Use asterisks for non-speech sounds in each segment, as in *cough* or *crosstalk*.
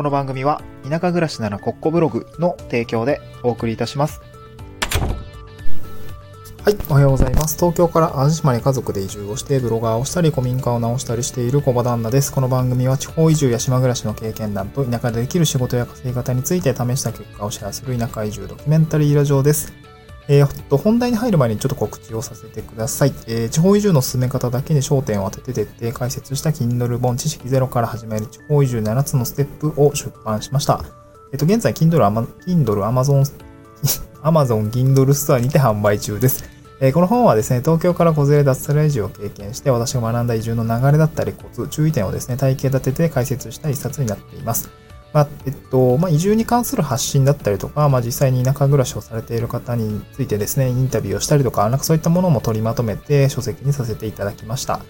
この番組は田舎暮らしならコッコブログの提供でお送りいたします。はい、おはようございます。東京から淡路島に家族で移住をして、ブロガーをしたり、古民家を直したりしている小場旦那です。この番組は地方移住や島暮らしの経験談と田舎でできる仕事や稼ぎ方について試した結果をシェアする田舎移住ドキュメンタリーラジオです。えー、と本題に入る前にちょっと告知をさせてください。えー、地方移住の進め方だけに焦点を当てて徹底解説した Kindle 本知識ゼロから始める地方移住7つのステップを出版しました。えっ、と、現在 Kindle、Kindle、Amazon、*laughs* Amazon Kindle ストアにて販売中です。えこの本はですね、東京から小連れ脱サラ移住を経験して、私が学んだ移住の流れだったり、コツ、注意点をですね、体系立てて解説した一冊になっています。まあ、えっと、まあ、移住に関する発信だったりとか、まあ、実際に田舎暮らしをされている方についてですね、インタビューをしたりとか、なんかそういったものも取りまとめて書籍にさせていただきました。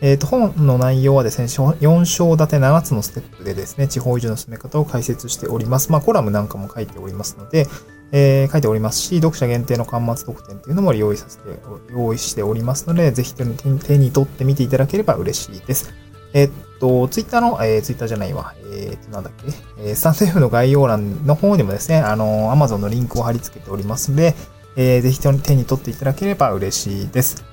えっと、本の内容はですね、4章立て7つのステップでですね、地方移住の進め方を解説しております。まあ、コラムなんかも書いておりますので、えー、書いておりますし、読者限定の端末特典っていうのも用意させて、用意しておりますので、ぜひ手に取ってみていただければ嬉しいです。えっと、ツイッターの、えー、ツイッターじゃないわ。えー、っと、なんだっけ？えー、スタンド F の概要欄の方にもですね、あの、Amazon のリンクを貼り付けておりますので、えー、ぜひ手に取っていただければ嬉しいです。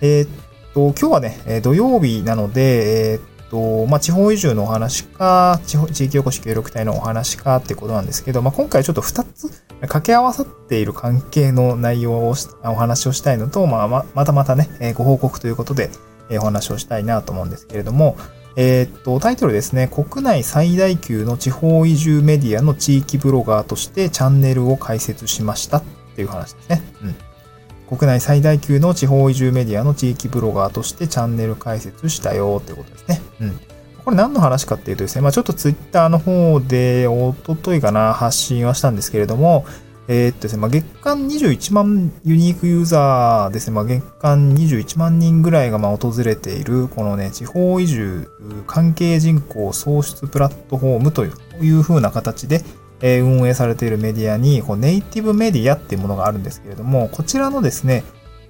えー、っと、今日はね、土曜日なので、えー、と、まあ、地方移住のお話か、地方地域おこし協力隊のお話かってことなんですけど、まあ、今回ちょっと2つ掛け合わさっている関係の内容をお話をしたいのと、まあ、またまたね、ご報告ということで、お話をしたいなと思うんですけれども、えー、っと、タイトルですね、国内最大級の地方移住メディアの地域ブロガーとしてチャンネルを開設しましたっていう話ですね。うん。国内最大級の地方移住メディアの地域ブロガーとしてチャンネル開設したよっていうことですね。うん。これ何の話かっていうとですね、まあちょっとツイッターの方でおとといかな発信はしたんですけれども、えー、っとですね、まあ、月間21万ユニークユーザーですね、まあ、月間21万人ぐらいがま訪れている、このね、地方移住関係人口創出プラットフォームという風な形で、え運営されているメディアに、こうネイティブメディアっていうものがあるんですけれども、こちらのですね、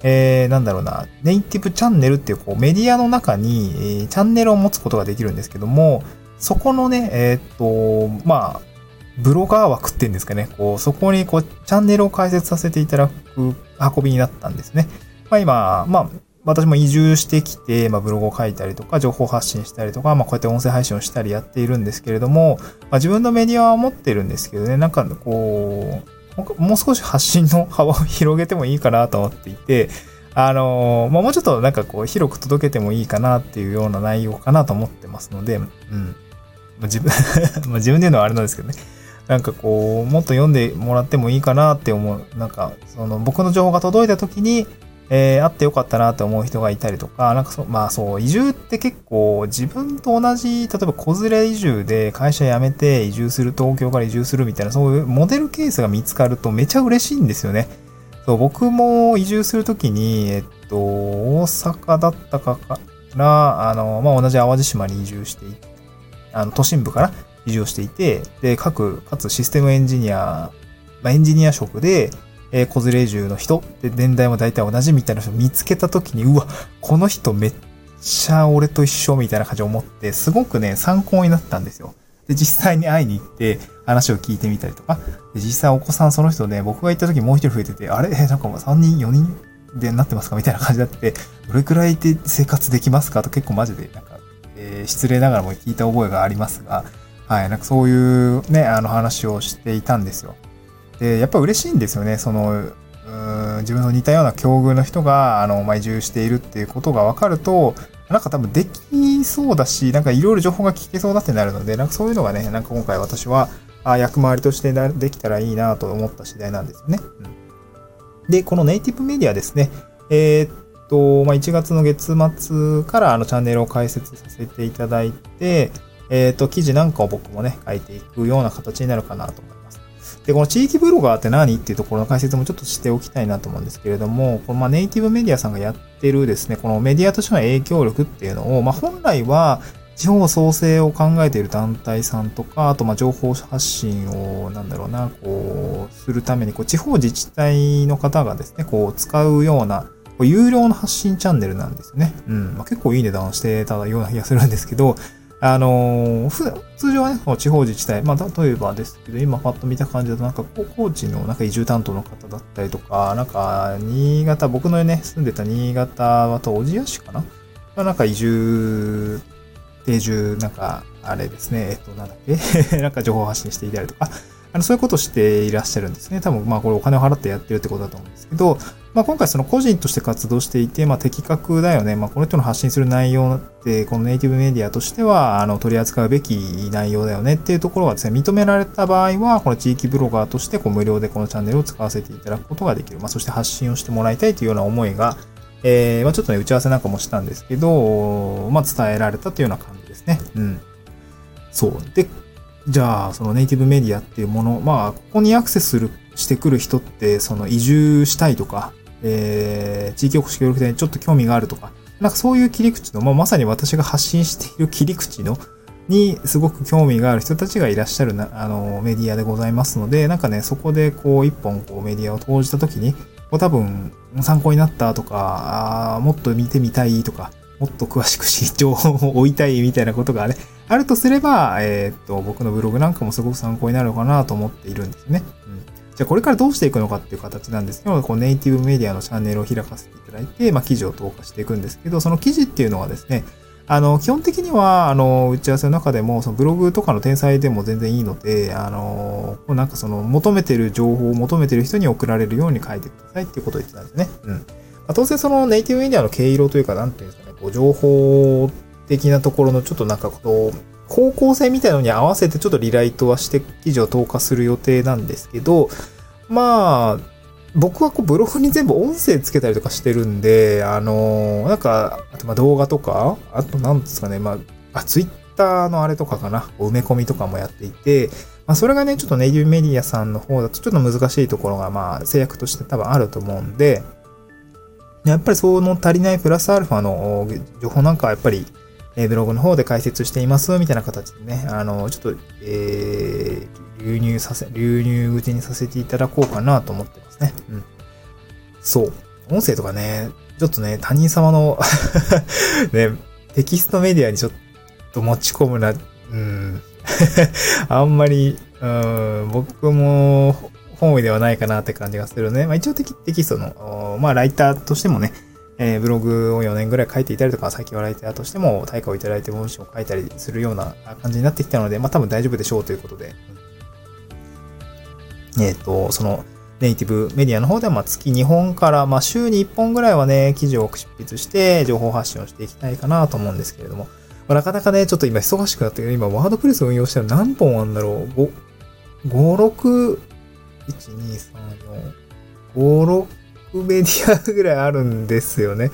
えー、なんだろうな、ネイティブチャンネルっていうこうメディアの中に、え、チャンネルを持つことができるんですけども、そこのね、えー、っと、まあ、ブロガー枠っていうんですかね、こう、そこにこう、チャンネルを開設させていただく運びになったんですね。まあ今、まあ、私も移住してきて、まあ、ブログを書いたりとか、情報発信したりとか、まあ、こうやって音声配信をしたりやっているんですけれども、まあ、自分のメディアは持ってるんですけどね、なんかこう、もう少し発信の幅を広げてもいいかなと思っていて、あの、まあ、もうちょっとなんかこう、広く届けてもいいかなっていうような内容かなと思ってますので、うん。自分 *laughs* 自分で言うのはあれなんですけどね。なんかこう、もっと読んでもらってもいいかなって思う。なんか、その僕の情報が届いた時に、えー、あってよかったなって思う人がいたりとか、なんかそ、まあそう、移住って結構自分と同じ、例えば子連れ移住で会社辞めて移住する、東京から移住するみたいな、そういうモデルケースが見つかるとめちゃ嬉しいんですよね。そう、僕も移住するときに、えっと、大阪だったかから、あの、まあ、同じ淡路島に移住していあの、都心部から移住をしていて、で、各、かつシステムエンジニア、まあ、エンジニア職で、えー、子連れ移住の人で、年代も大体同じみたいな人見つけたときに、うわ、この人めっちゃ俺と一緒みたいな感じを思って、すごくね、参考になったんですよ。で、実際に会いに行って話を聞いてみたりとか、で実際お子さんその人ね、僕が行った時もう一人増えてて、あれ？なんかもう3人、4人でなってますか？みたいな感じになって、どれくらいで生活できますか？と結構マジで、なんか、えー、失礼ながらも聞いた覚えがありますが、はい、なんかそういうね、あの話をしていたんですよ。で、やっぱ嬉しいんですよね、その、自分の似たような境遇の人が、あの、ま、移住しているっていうことが分かると、なんか多分できそうだし、なんかいろいろ情報が聞けそうだってなるので、なんかそういうのがね、なんか今回私は、あ役回りとしてできたらいいなと思った次第なんですよね。うん、で、このネイティブメディアですね、えー、っと、まあ、1月の月末からあのチャンネルを開設させていただいて、えっ、ー、と、記事なんかを僕もね、書いていくような形になるかなと思います。で、この地域ブロガーって何っていうところの解説もちょっとしておきたいなと思うんですけれども、このまネイティブメディアさんがやってるですね、このメディアとしての影響力っていうのを、まあ、本来は地方創生を考えている団体さんとか、あとま情報発信を、なんだろうな、こう、するために、こう、地方自治体の方がですね、こう、使うような、有料の発信チャンネルなんですよね。うん。まあ、結構いい値段をしてたような気がするんですけど、あのー、通常はね、地方自治体、まあ、例えばですけど、今パッと見た感じだと、なんか、高知のなんか移住担当の方だったりとか、なんか、新潟、僕のね、住んでた新潟はと、小千谷市かな？なんか移住、定住、なんか、あれですね、えっと、なんだっけ？*laughs* なんか情報発信していたりとか、あのそういうことをしていらっしゃるんですね。多分、まあ、これお金を払ってやってるってことだと思うんですけど、まあ、今回その個人として活動していて、まあ、的確だよね。まあ、この人の発信する内容って、このネイティブメディアとしては、あの、取り扱うべき内容だよねっていうところがですね、認められた場合は、この地域ブロガーとして、こう、無料でこのチャンネルを使わせていただくことができる。まあ、そして発信をしてもらいたいというような思いが、えー、まあ、ちょっとね、打ち合わせなんかもしたんですけど、まあ、伝えられたというような感じですね。うん。そう。で、じゃあ、そのネイティブメディアっていうもの、まあ、ここにアクセスする、してくる人って、その移住したいとか、えー、地域おこし協力隊にちょっと興味があるとか、なんかそういう切り口の、まあ、まさに私が発信している切り口の、にすごく興味がある人たちがいらっしゃるな、あの、メディアでございますので、なんかね、そこでこう一本こうメディアを投じたときに、こう多分参考になったとか、あもっと見てみたいとか、もっと詳しくし、情報を追いたいみたいなことがね、あるとすれば、えー、っと、僕のブログなんかもすごく参考になるのかなと思っているんですね。うんじゃあこれからどうしていくのかっていう形なんですけど、こうネイティブメディアのチャンネルを開かせていただいて、まあ、記事を投下していくんですけど、その記事っていうのはですね、あの、基本的には、あの、打ち合わせの中でも、そのブログとかの転載でも全然いいので、あの、なんかその、求めてる情報を求めてる人に送られるように書いてくださいっていうことを言ってたんですね。うん。まあ、当然そのネイティブメディアの経色というか、なんていうんですかね、こう、情報的なところのちょっとなんかこう、方向性みたいなのに合わせてちょっとリライトはして記事を投下する予定なんですけど、まあ、僕はこうブログに全部音声つけたりとかしてるんで、あのー、なんか、あとま動画とか、あとなんですかね、まあ、あ、ツイッターのあれとかかな、埋め込みとかもやっていて、まあ、それがね、ちょっとネイティブメディアさんの方だとちょっと難しいところが、まあ、制約として多分あると思うんで、やっぱりその足りないプラスアルファの情報なんかはやっぱり、えブログの方で解説していますみたいな形でね、あの、ちょっと、えー、流入させ、流入口にさせていただこうかなと思ってますね。うん。そう。音声とかね、ちょっとね、他人様の *laughs* ね、テキストメディアにちょっと持ち込むな、うん。*laughs* あんまり、うん、僕も本意ではないかなって感じがするね。まあ一応テキストの、まあライターとしてもね、えー、ブログを4年ぐらい書いていたりとか、最近はライターとしても対価をいただいて文章を書いたりするような感じになってきたので、まあ多分大丈夫でしょうということで、えっ、ー、と、そのネイティブメディアの方ではま月2本から、まあ週に1本ぐらいはね、記事を執筆して情報発信をしていきたいかなと思うんですけれども、まあ、なかなかね、ちょっと今忙しくなって今ワードプレスを運用してる何本あるんだろう ?5、5、6、1、2、3、4、5、6、メディアぐらいあるんですよね。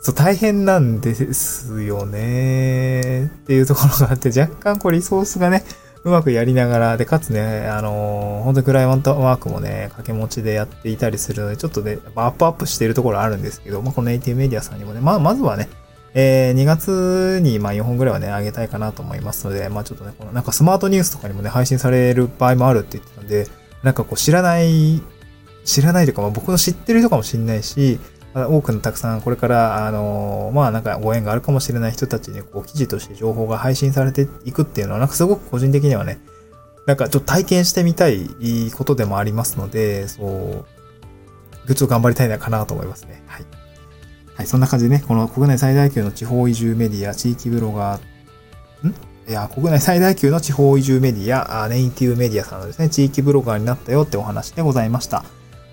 そう、大変なんですよね。っていうところがあって、若干こうリソースがね、うまくやりながら、で、かつね、あのー、本当にクライアントワークもね、掛け持ちでやっていたりするので、ちょっとね、アップアップしているところあるんですけど、まあ、このネイティブメディアさんにもね、まあ、まずはね、えー、2月に、まあ、4本ぐらいはね、あげたいかなと思いますので、まあ、ちょっとね、この、なんかスマートニュースとかにもね、配信される場合もあるって言ってたんで、なんかこう、知らない知らないとか、まあ、僕の知ってる人かもしれないし、多くのたくさんこれから、あのー、まあなんかご縁があるかもしれない人たちにこう記事として情報が配信されていくっていうのは、なんかすごく個人的にはね、なんかちょっと体験してみたいことでもありますので、そう、グッズを頑張りたいなかなと思いますね。はい。はい、そんな感じでね、この国内最大級の地方移住メディア、地域ブロガー、ん？いや、国内最大級の地方移住メディア、ネイティブメディアさんのですね、地域ブロガーになったよってお話でございました。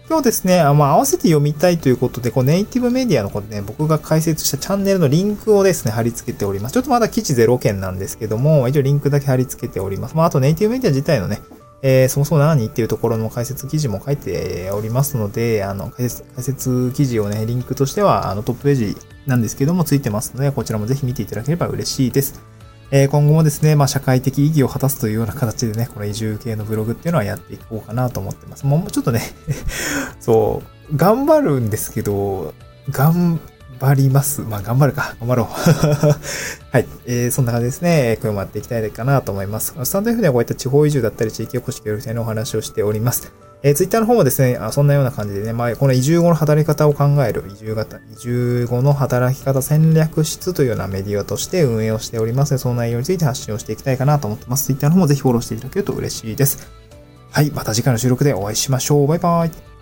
今日ですね、まあ、合わせて読みたいということで、こうネイティブメディアのことね、僕が解説したチャンネルのリンクをですね、貼り付けております。ちょっとまだ記事0件なんですけども、一応リンクだけ貼り付けております。まあ、あとネイティブメディア自体のね、えー、そもそも何っていうところの解説記事も書いておりますので、あの、解説、解説記事をね、リンクとしては、あの、トップページなんですけども、ついてますので、こちらもぜひ見ていただければ嬉しいです。え今後もですね、まあ、社会的意義を果たすというような形でね、この移住系のブログっていうのはやっていこうかなと思ってます。もうちょっとね *laughs* そう、頑張るんですけど、頑張ります。まあ、頑張るか。頑張ろう。*laughs* はい。えー、そんな感じですね。今日もやっていきたいかなと思います。スタンド F ではこういった地方移住だったり、地域おこし協力隊のお話をしております。えー、ツイッターの方もですね、あそんなような感じでね、まあ、この移住後の働き方を考える、移住型、移住後の働き方戦略室というようなメディアとして運営をしておりますので、その内容について発信をしていきたいかなと思ってます。ツイッターの方もぜひフォローしていただけると嬉しいです。はい、また次回の収録でお会いしましょう。バイバイ。